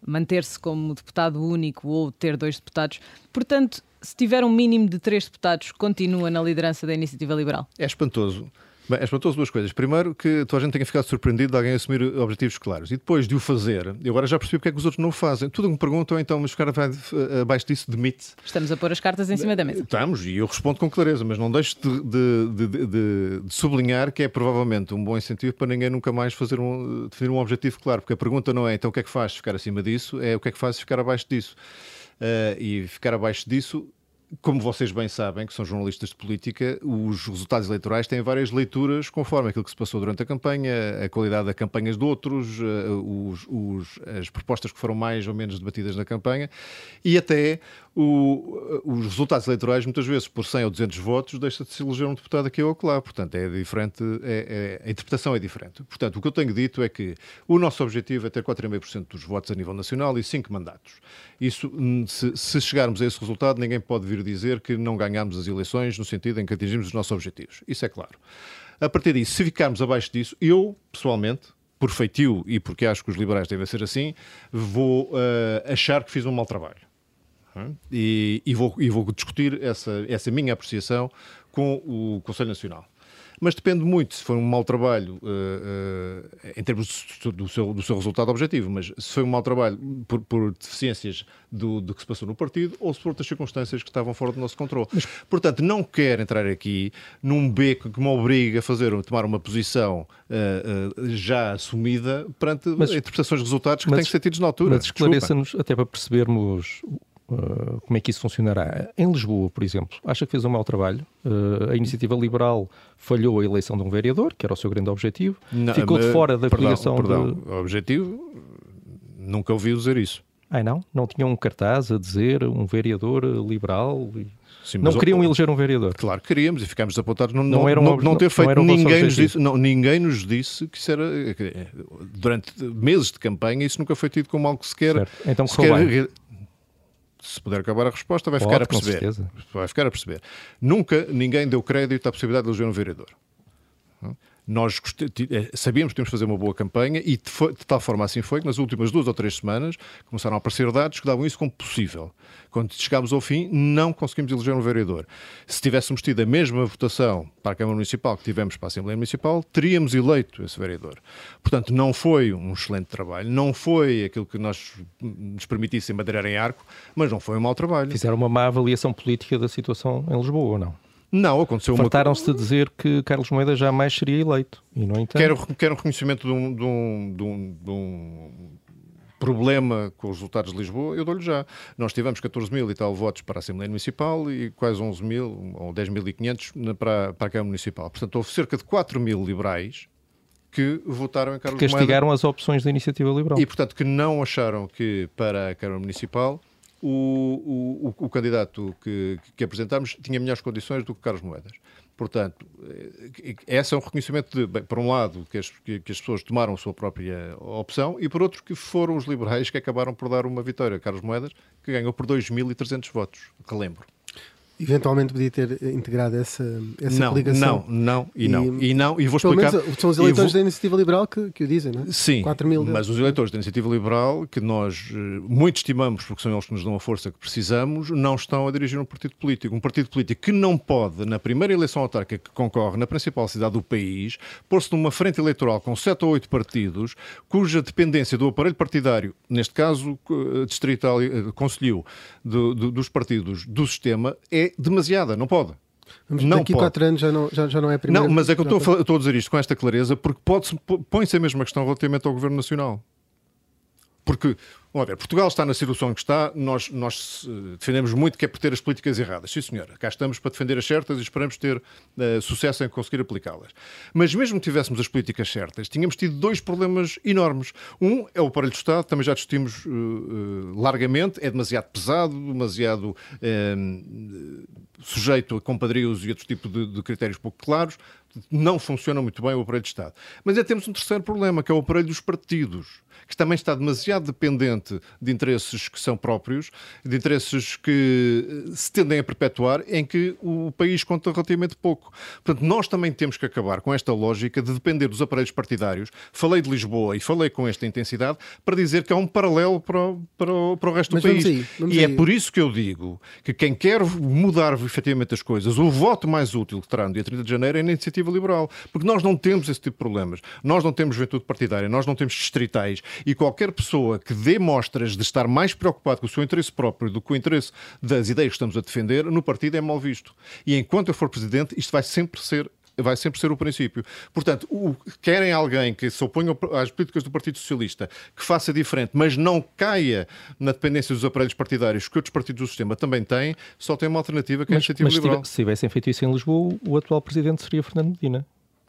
manter-se como deputado único ou ter dois deputados. Portanto, se tiver um mínimo de três deputados, continua na liderança da Iniciativa Liberal. É espantoso. Bem, espantoso duas coisas. Primeiro, que toda a gente tenha ficado surpreendido de alguém assumir objetivos claros. E depois de o fazer, eu agora já percebi porque é que os outros não o fazem. Tudo que me perguntam, então, mas ficar abaixo disso demite. Estamos a pôr as cartas em cima da mesa. Estamos, e eu respondo com clareza, mas não deixo de, de- de- de- sublinhar que é provavelmente um bom incentivo para ninguém nunca mais fazer um, definir um objetivo claro, porque a pergunta não é então o que é que faz ficar acima disso, é o que é que faz ficar abaixo disso. Eh, e ficar abaixo disso, como vocês bem sabem, que são jornalistas de política, os resultados eleitorais têm várias leituras conforme aquilo que se passou durante a campanha, a qualidade das campanhas de outros, eh, os- os- as propostas que foram mais ou menos debatidas na campanha e até o- os resultados eleitorais, muitas vezes por 100 ou 200 votos, deixa de se eleger um deputado aqui ou acolá. Portanto, é diferente, é- é- a interpretação é diferente. Portanto, o que eu tenho dito é que o nosso objetivo é ter 4,5% dos votos a nível nacional e 5 mandatos. Isso, hum, se, se chegarmos a esse resultado, ninguém pode vir dizer que não ganhamos as eleições no sentido em que atingimos os nossos objetivos. Isso é claro. A partir disso, se ficarmos abaixo disso, eu, pessoalmente, por feitio e porque acho que os liberais devem ser assim, vou eh, achar que fiz um mau trabalho. E, e vou, e vou discutir essa, essa minha apreciação com o Conselho Nacional. Mas depende muito se foi um mau trabalho eh, eh, em termos do- seu, do seu resultado objetivo, mas se foi um mau trabalho por, por deficiências do, do que se passou no partido ou se por outras circunstâncias que estavam fora do nosso controle. Portanto, não quero entrar aqui num beco que me obriga a fazer, tomar uma posição eh, já assumida perante Mas- interpretações de resultados que mas- têm que ser tidos na altura. Mas esclareça-nos, até para percebermos uh, como é que isso funcionará. Em Lisboa, por exemplo, acha que fez um mau trabalho? Uh, a iniciativa liberal falhou a eleição de um vereador, que era o seu grande objetivo, Não, ficou de mas- fora da perdão, coligação perdão. de. Objetivo, nunca ouvi dizer isso. Ai não? Não tinham um cartaz a dizer um vereador liberal? e- Sim, Não queriam eleger um vereador. Claro que queríamos e ficámos desapontados não, Não não, era um não, não ter feito. vosso ninguém, nos disse, não, ninguém nos disse que isso era. Durante meses de campanha, isso nunca foi tido como algo que se quer. Certo. Então se, correu quer bem. Se puder acabar a resposta, vai Pode, ficar a perceber. Vai ficar a perceber. Nunca ninguém deu crédito à possibilidade de eleger um vereador. Nós eh, sabíamos que tínhamos de fazer uma boa campanha e de, de tal forma assim foi que nas últimas duas ou três semanas começaram a aparecer dados que davam isso como possível. Quando chegámos ao fim, não conseguimos eleger um vereador. Se tivéssemos tido a mesma votação para a Câmara Municipal que tivemos para a Assembleia Municipal, teríamos eleito esse vereador. Portanto, não foi um excelente trabalho, não foi aquilo que nós nos permitisse madeirar em arco, mas não foi um mau trabalho. Fizeram uma má avaliação política da situação em Lisboa ou não? Não, aconteceu uma Fartaram-se de dizer que Carlos Moedas jamais seria eleito. E, no entanto, Quero, quero um reconhecimento de um, de, um, de, um, de um problema com os resultados de Lisboa, eu dou-lhe já. Nós tivemos 14 mil e tal votos para a Assembleia Municipal e quase 11 mil ou 10.500 na- para, para a Câmara Municipal. Portanto, houve cerca de 4 mil liberais que votaram em Carlos Moedas castigaram as opções da iniciativa liberal. e, portanto, que não acharam que para a Câmara Municipal o, o, o candidato que, que apresentámos tinha melhores condições do que Carlos Moedas. Portanto, eh, esse é um reconhecimento de, bem, por um lado, que as, que, que as, pessoas tomaram a sua própria opção e, por outro, que foram os liberais que acabaram por dar uma vitória a Carlos Moedas, que ganhou por 2.300 votos, relembro eventualmente podia ter integrado essa, essa não, coligação. Não, não, e não. E, e não, e vou explicar. Menos, são os eleitores vou... da Iniciativa Liberal que, que o dizem, não é? Sim, 4 mil mas os eleitores da Iniciativa Liberal, que nós eh, muito estimamos, porque são eles que nos dão a força que precisamos, não estão a dirigir um partido político. Um partido político que não pode, na primeira eleição autárquica que concorre na principal cidade do país, pôr-se numa frente eleitoral com 7 ou 8 partidos, cuja dependência do aparelho partidário, neste caso eh, distrital, eh, conselho, do, do, dos partidos do sistema, é demasiada. Não pode. Vamos, não daqui a quatro anos já não, já, já não é a primeira. Não, mas é que eu estou a, estou a dizer isto com esta clareza porque põe-se a mesma questão relativamente ao Governo Nacional. Porque Vamos ver, Portugal está na situação que está, nós, nós defendemos muito que é por ter as políticas erradas. Sim, senhora, cá estamos para defender as certas e esperamos ter uh, sucesso em conseguir aplicá-las. Mas mesmo que tivéssemos as políticas certas, tínhamos tido dois problemas enormes. Um é o aparelho do Estado, também já discutimos uh, largamente, é demasiado pesado, demasiado sujeito a compadrios e outro tipo de, de critérios pouco claros, não funciona muito bem o aparelho de Estado. Mas é temos um terceiro problema, que é o aparelho dos partidos, que também está demasiado dependente de interesses que são próprios, de interesses que eh, se tendem a perpetuar, em que o país conta relativamente pouco. Portanto, nós também temos que acabar com esta lógica de depender dos aparelhos partidários. Falei de Lisboa e falei com esta intensidade para dizer que há um paralelo para o, para o, para o resto Mas do país. Aí, e é aí. é por isso que eu digo que quem quer mudar efetivamente as coisas, o voto mais útil que terá no dia 30 de janeiro é na iniciativa liberal. Porque nós não temos esse tipo de problemas. Nós não temos juventude partidária, nós não temos distritais e qualquer pessoa que dê mostras de estar mais preocupado com o seu interesse próprio do que o interesse das ideias que estamos a defender, no partido é mal visto. E enquanto eu for presidente, isto vai sempre ser vai sempre ser o princípio. Portanto, o, querem alguém que se oponha às políticas do Partido Socialista, que faça diferente, mas não caia na dependência dos aparelhos partidários que outros partidos do sistema também têm, só tem uma alternativa que é a iniciativa mas liberal. Se tivessem feito isso em Lisboa, o atual presidente seria Fernando Medina.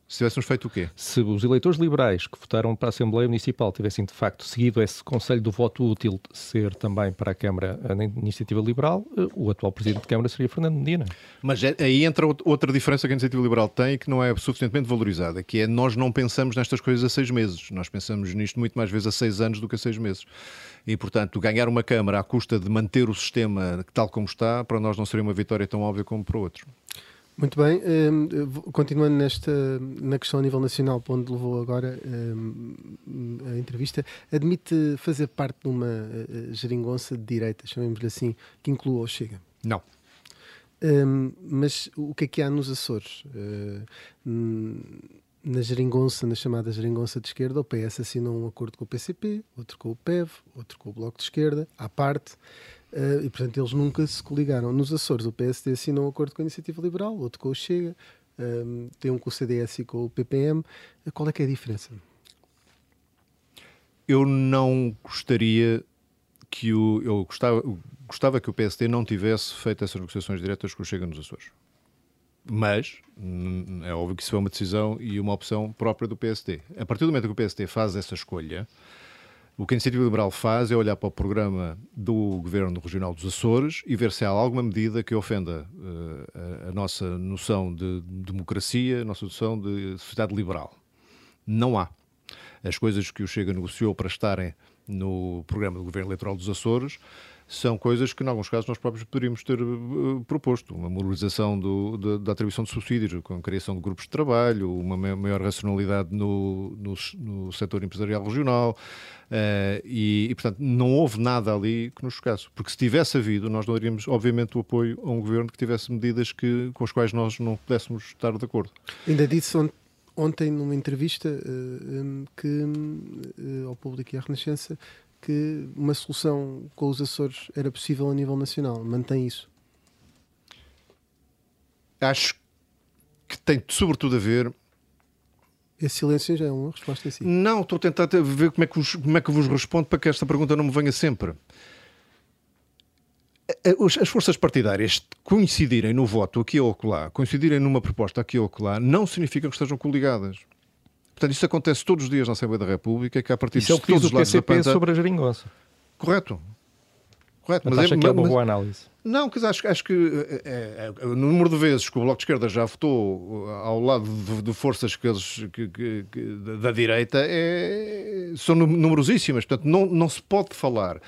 Se tivéssemos feito o quê? Se os eleitores liberais que votaram para a Assembleia Municipal tivessem, de facto, seguido esse conselho do voto útil ser também para a Câmara a iniciativa liberal, eh, o atual Presidente de Câmara seria Fernando Medina. Mas é, aí entra outra diferença que a iniciativa liberal tem e que não é suficientemente valorizada, que é nós não pensamos nestas coisas a seis meses. Nós pensamos nisto muito mais vezes a seis anos do que a seis meses. E, portanto, ganhar uma Câmara à custa de manter o sistema tal como está, para nós não seria uma vitória tão óbvia como para outros. Muito bem, um, continuando nesta, na questão a nível nacional, para onde levou agora um, a entrevista, admite fazer parte de uma uh, geringonça de direita, chamemos-lhe assim, que inclua o Chega? Não. Um, mas o que é que há nos Açores? Uh, na geringonça, na chamada geringonça de esquerda, o PS assinou um acordo com o PCP, outro com o PEV, outro com o Bloco de Esquerda, à parte. Uh, e, portanto, eles nunca se coligaram. Nos Açores, o PSD assinou um acordo com a Iniciativa Liberal, outro com o Chega, um, tem um com o CDS e com o PPM. Uh, qual é que é a diferença? Eu não gostaria que o. Eu gostava, gostava que o PSD não tivesse feito essas negociações diretas com o Chega nos Açores. Mas hum, é óbvio que isso é uma decisão e uma opção própria do PSD. A partir do momento que o PSD faz essa escolha, o que a Iniciativa Liberal faz é olhar para o programa do Governo Regional dos Açores e ver se há alguma medida que ofenda uh, a, a, nossa noção de democracia, a nossa noção de sociedade liberal. Não há. As coisas que o Chega negociou para estarem no programa do Governo Eleitoral dos Açores são coisas que, em alguns casos, nós próprios poderíamos ter uh, proposto. Uma mobilização do, de, da atribuição de subsídios, com a criação de grupos de trabalho, uma maior racionalidade no, no, no setor empresarial regional. Uh, e, e, portanto, não houve nada ali que nos chocasse. Porque se tivesse havido, nós não daríamos, obviamente, o apoio a um governo que tivesse medidas que, com as quais nós não pudéssemos estar de acordo. Ainda disse ontem, numa entrevista uh, que, uh, ao público e à Renascença, que uma solução com os Açores era possível a nível nacional. Mantém isso? Acho que tem sobretudo a ver. Esse silêncio já é uma resposta assim. Não, estou a tentar ver como é, que vos, como é que vos respondo para que esta pergunta não me venha sempre. As forças partidárias coincidirem no voto aqui ou lá, coincidirem numa proposta aqui ou lá, não significa que estejam coligadas. Portanto, isso acontece todos os dias na Assembleia da República, que a partir isso é o que diz o PCP sobre a geringonça. Correto. Correto, mas, mas acha é, que é uma mas, boa análise? Não, quer dizer, acho, acho que é, é, o número de vezes que o Bloco de Esquerda já votou ao lado de, de forças que que, que, da direita é, são numerosíssimas. Portanto, não, não se pode falar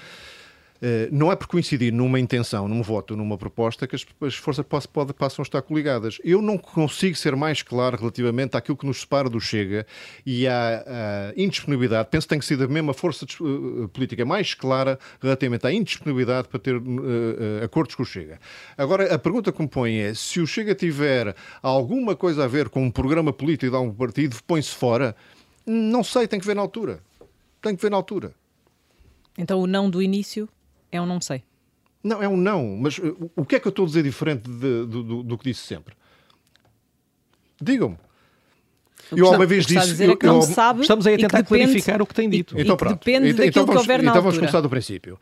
não é por coincidir numa intenção, num voto, numa proposta, que as, as forças pode, passam a estar coligadas. Eu não consigo ser mais claro relativamente àquilo que nos separa do Chega e à, à indisponibilidade. Penso que tem que ser a mesma força de, uh, política mais clara relativamente à indisponibilidade para ter uh, acordos com o Chega. Agora, a pergunta que me põe é: se o Chega tiver alguma coisa a ver com um programa político de algum partido, põe-se fora? Não sei, tem que ver na altura. Tem que ver na altura. Então o não do início é um não sei. Não, é um não. Mas uh, o que é que eu estou a dizer diferente de, do, do, do que disse sempre? Digam-me. Eu uma vez disse. É eu, sabe estamos aí a tentar depende, clarificar o que tem dito. Então, pronto. Depende então, daquilo então vamos, que houver na Então vamos começar do princípio.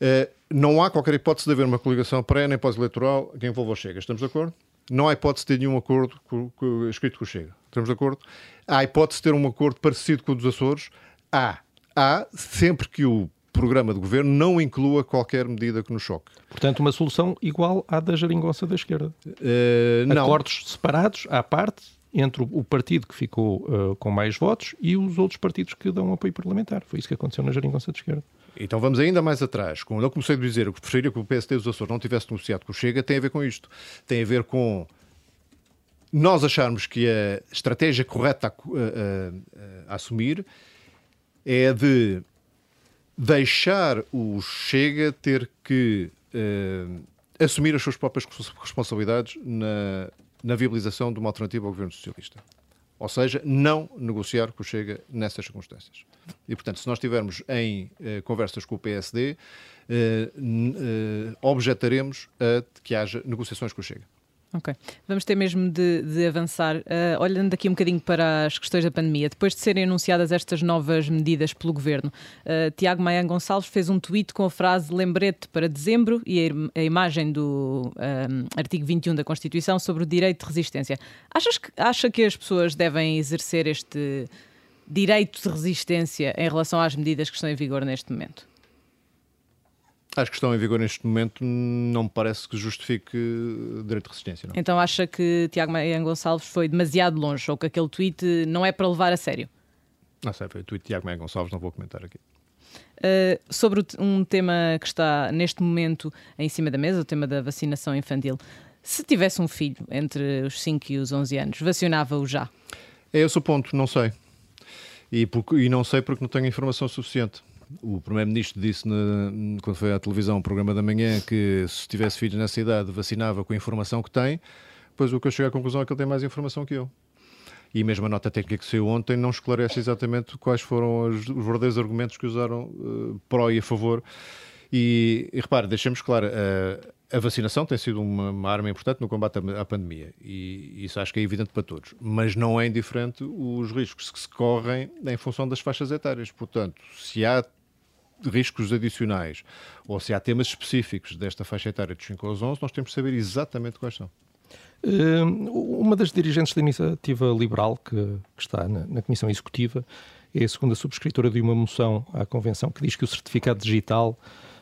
Uh, não há qualquer hipótese de haver uma coligação pré nem pós-eleitoral que envolva o Chega. Estamos de acordo? Não há hipótese de ter nenhum acordo com, com, escrito com o Chega. Estamos de acordo? Há hipótese de ter um acordo parecido com o dos Açores? Há. Há, sempre que o programa de governo não inclua qualquer medida que nos choque. Portanto, uma solução igual à da geringonça da esquerda. Uh, não. Acordos separados, à parte, entre o partido que ficou uh, com mais votos e os outros partidos que dão apoio parlamentar. Foi isso que aconteceu na geringonça de esquerda. Então vamos ainda mais atrás. Quando eu comecei a dizer que preferia que o PSD dos Açores não tivesse negociado com o Chega, tem a ver com isto. Tem a ver com nós acharmos que a estratégia correta a, a, a, a assumir é de deixar o Chega ter que uh, assumir as suas próprias responsabilidades na, na viabilização de uma alternativa ao governo socialista. Ou seja, não negociar com o Chega nessas circunstâncias. E, portanto, se nós estivermos em uh, conversas com o PSD, uh, uh, objetaremos a que haja negociações com o Chega. Ok. Vamos ter mesmo de, de avançar. Uh, olhando aqui um bocadinho para as questões da pandemia, depois de serem anunciadas estas novas medidas pelo governo, uh, Tiago Maia Gonçalves fez um tweet com a frase lembrete para dezembro e a, a imagem do uh, artigo 21 da Constituição sobre o direito de resistência. Achas que, acha que as pessoas devem exercer este direito de resistência em relação às medidas que estão em vigor neste momento? As que estão em vigor neste momento não me parece que justifique direito de resistência. Não. Então acha que Tiago Maia Gonçalves foi demasiado longe ou que aquele tweet não é para levar a sério? Não sei, foi o tweet de Tiago Maia Gonçalves, não vou comentar aqui. Uh, sobre um tema que está neste momento em cima da mesa, o tema da vacinação infantil. Se tivesse um filho entre os 5 e os 11 anos, vacinava-o já? É esse o ponto, não sei. E, porque, e não sei porque não tenho informação suficiente. O Primeiro-Ministro disse, na, quando foi à televisão, o programa da manhã, que se tivesse filhos nessa idade, vacinava com a informação que tem. Pois o que eu cheguei à conclusão é que ele tem mais informação que eu. E mesmo a nota técnica que saiu ontem não esclarece exatamente quais foram os, os verdadeiros argumentos que usaram uh, pró e a favor. E, e repare, deixemos claro, uh, a vacinação tem sido uma, uma, arma importante no combate à, pandemia e isso acho que é evidente para todos, mas não é indiferente os riscos que se correm em função das faixas etárias. Portanto, se há riscos adicionais ou se há temas específicos desta faixa etária dos 5 aos 11, nós temos que saber exatamente quais são. Hum, uma das dirigentes da iniciativa liberal que, que está na, na, Comissão Executiva é a segunda subscritora de uma moção à Convenção que diz que o certificado digital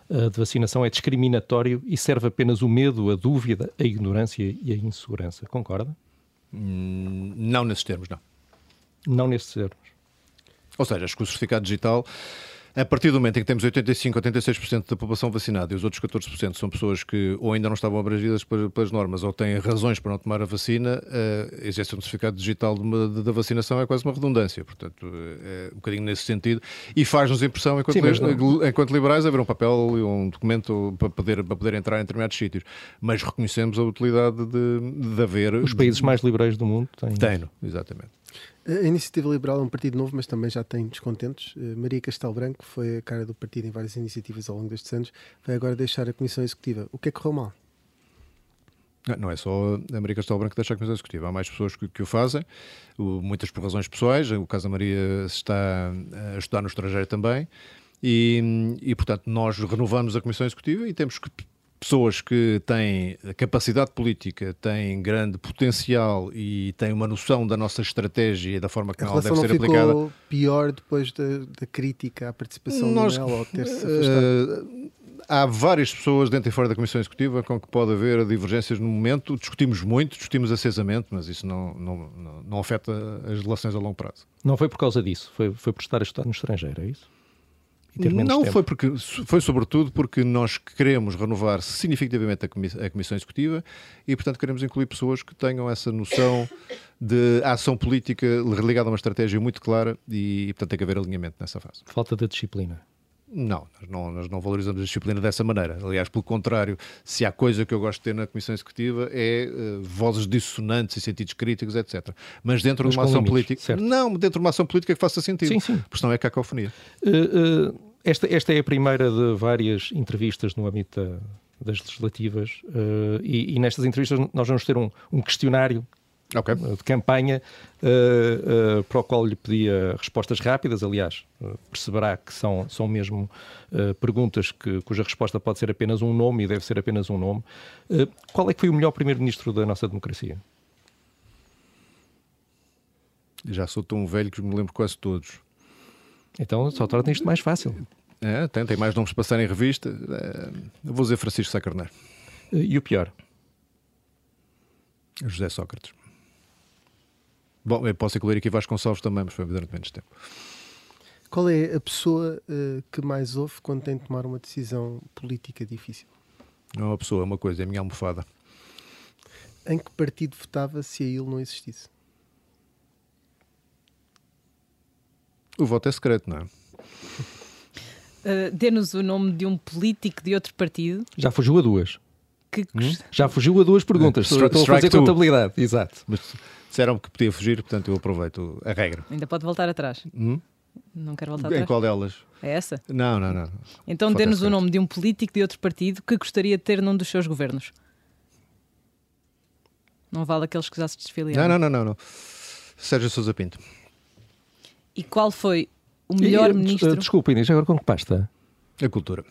de vacinação é discriminatório e serve apenas o medo, a dúvida, a ignorância e a insegurança. Concorda? Hum, não nesses termos, não. Não nesses termos. Ou seja, acho que o certificado digital a partir do momento em que temos 85, 86% da população vacinada e os outros 14% são pessoas que ou ainda não estavam abrangidas pelas normas ou têm razões para não tomar a vacina, uh, existe um certificado digital da vacinação é quase uma redundância. Portanto, é um bocadinho nesse sentido. E faz-nos impressão, enquanto, Sim, li, enquanto liberais, haver um papel e um documento para poder, para poder entrar em determinados sítios. Mas reconhecemos a utilidade de, de haver. Os países mais liberais do mundo têm. Têm, exatamente. A Iniciativa Liberal é um partido novo, mas também já tem descontentes. Eh, Maria Castelo Branco foi a cara do partido em várias iniciativas ao longo destes anos, vai agora deixar a Comissão Executiva. O que é que correu mal? Não é só a Maria Castelo Branco que deixa a Comissão Executiva, há mais pessoas que, que o fazem, muitas por razões pessoais. O caso da Maria está a estudar no estrangeiro também. E, e, portanto, nós renovamos a Comissão Executiva e temos que pessoas que têm capacidade política, têm grande potencial e têm uma noção da nossa estratégia e da forma que ela deve ser aplicada. pior depois da, da crítica à participação Nós, do Mel ou ter-se afastado? Uh, há várias pessoas dentro e fora da Comissão Executiva com que pode haver divergências no momento. Discutimos muito, discutimos acesamente, mas isso não, não, não, não afeta as relações a longo prazo. Não foi por causa disso, foi, foi por estar a estudar no estrangeiro, é isso? Não tempo. foi porque foi sobretudo porque nós queremos renovar significativamente a, comiss a, Comissão Executiva e, portanto, queremos incluir pessoas que tenham essa noção de ação política ligada a uma estratégia muito clara e, portanto, tem que haver alinhamento nessa fase. Falta de disciplina. Não nós, não, nós não valorizamos a disciplina dessa maneira. Aliás, pelo contrário, se há coisa que eu gosto de ter na Comissão Executiva é uh, vozes dissonantes e sentidos críticos, etc. Mas dentro Mas de uma ação limites, política. Certo. Não, dentro de uma ação política que faça sentido. Sim, sim. Porque senão é cacofonia. Uh, uh, esta, esta é a primeira de várias entrevistas no âmbito das legislativas e, e, nestas entrevistas nós vamos ter um, um questionário okay. de campanha, uh, uh, para o qual lhe pedia respostas rápidas. Aliás, uh, perceberá que são, são mesmo perguntas que, cuja resposta pode ser apenas um nome e deve ser apenas um nome. qual é que foi o melhor primeiro-ministro da nossa democracia? Já sou tão velho que me lembro quase todos. Então só torna isto mais fácil. É, tem, tem mais nomes para passar em revista. É, vou dizer Francisco Sá Carneiro. E o pior? José Sócrates. Bom, eu posso incluir aqui Vasconcelos também, mas foi durante menos tempo. Qual é a pessoa uh, que mais ouve quando tem de tomar uma decisão política difícil? Não é uma pessoa, é uma coisa, é a minha almofada. Em que partido votava se a ele não existisse? O voto é secreto, não é? Uh, Dê-nos o nome de um político de outro partido. Já fugiu a duas. Que... Hum? Já fugiu a duas perguntas. Estou a fazer contabilidade. Exato. Mas disseram que podia fugir, portanto eu aproveito a regra. Ainda pode voltar atrás. Hum? Não quero voltar em atrás. Em qual delas? É essa? Não, não, não. Então dê-nos o nome de um político de outro partido que gostaria de ter num dos seus governos. Não vale aqueles que já se desfiliaram. Não, não, não, não. não. Sérgio Sousa Pinto. E qual foi o melhor e, ministro? Desculpa, Inês, agora com que pasta? A cultura.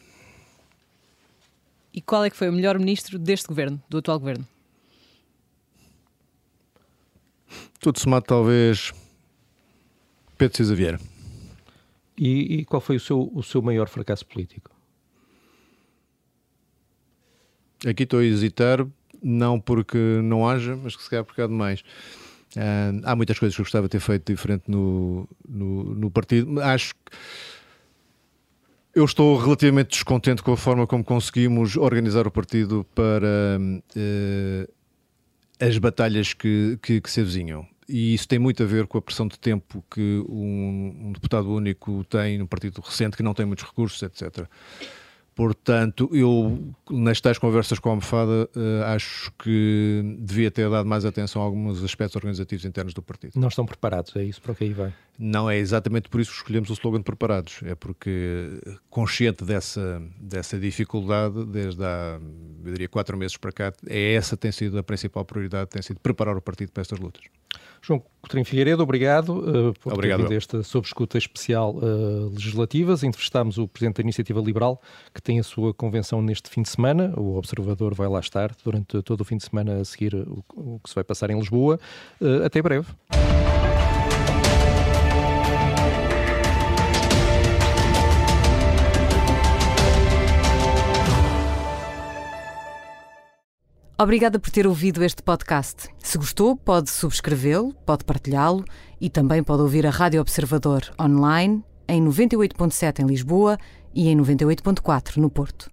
E qual é que foi o melhor ministro deste governo, do atual governo? Tudo somado, talvez, Pedro Cisa Vieira. E, e, qual foi o seu, o seu maior fracasso político? Aqui estou a hesitar, não porque não haja, mas que se calhar porque há demais. Uh, há muitas coisas que eu gostava de ter feito diferente no, no, no partido. Acho que eu estou relativamente descontente com a forma como conseguimos organizar o partido para uh, as batalhas que, que, que se avizinham e isso tem muito a ver com a pressão de tempo que um, um, deputado único tem no partido recente, que não tem muitos recursos, etc. Portanto, eu, nestas conversas com a almofada, uh, acho que devia ter dado mais atenção a alguns aspectos organizativos internos do partido. Não estão preparados, é isso para o que aí vai? Não é exatamente por isso que escolhemos o slogan de preparados. É porque, consciente dessa, dessa dificuldade, desde há, eu diria, quatro meses para cá, é essa tem sido a principal prioridade, tem sido preparar o partido para estas lutas. João Coutinho Figueiredo, obrigado uh, por obrigado. ter esta sob escuta especial uh, legislativas. Entrevistámos o Presidente da Iniciativa Liberal, que tem a sua convenção neste fim de semana. O Observador vai lá estar durante todo o fim de semana a seguir o, o que se vai passar em Lisboa. Uh, até breve. Obrigada por ter ouvido este podcast. Se gostou, pode subscrevê-lo, pode partilhá-lo e também pode ouvir a Rádio Observador online em 98.7 em Lisboa e em 98.4 no Porto.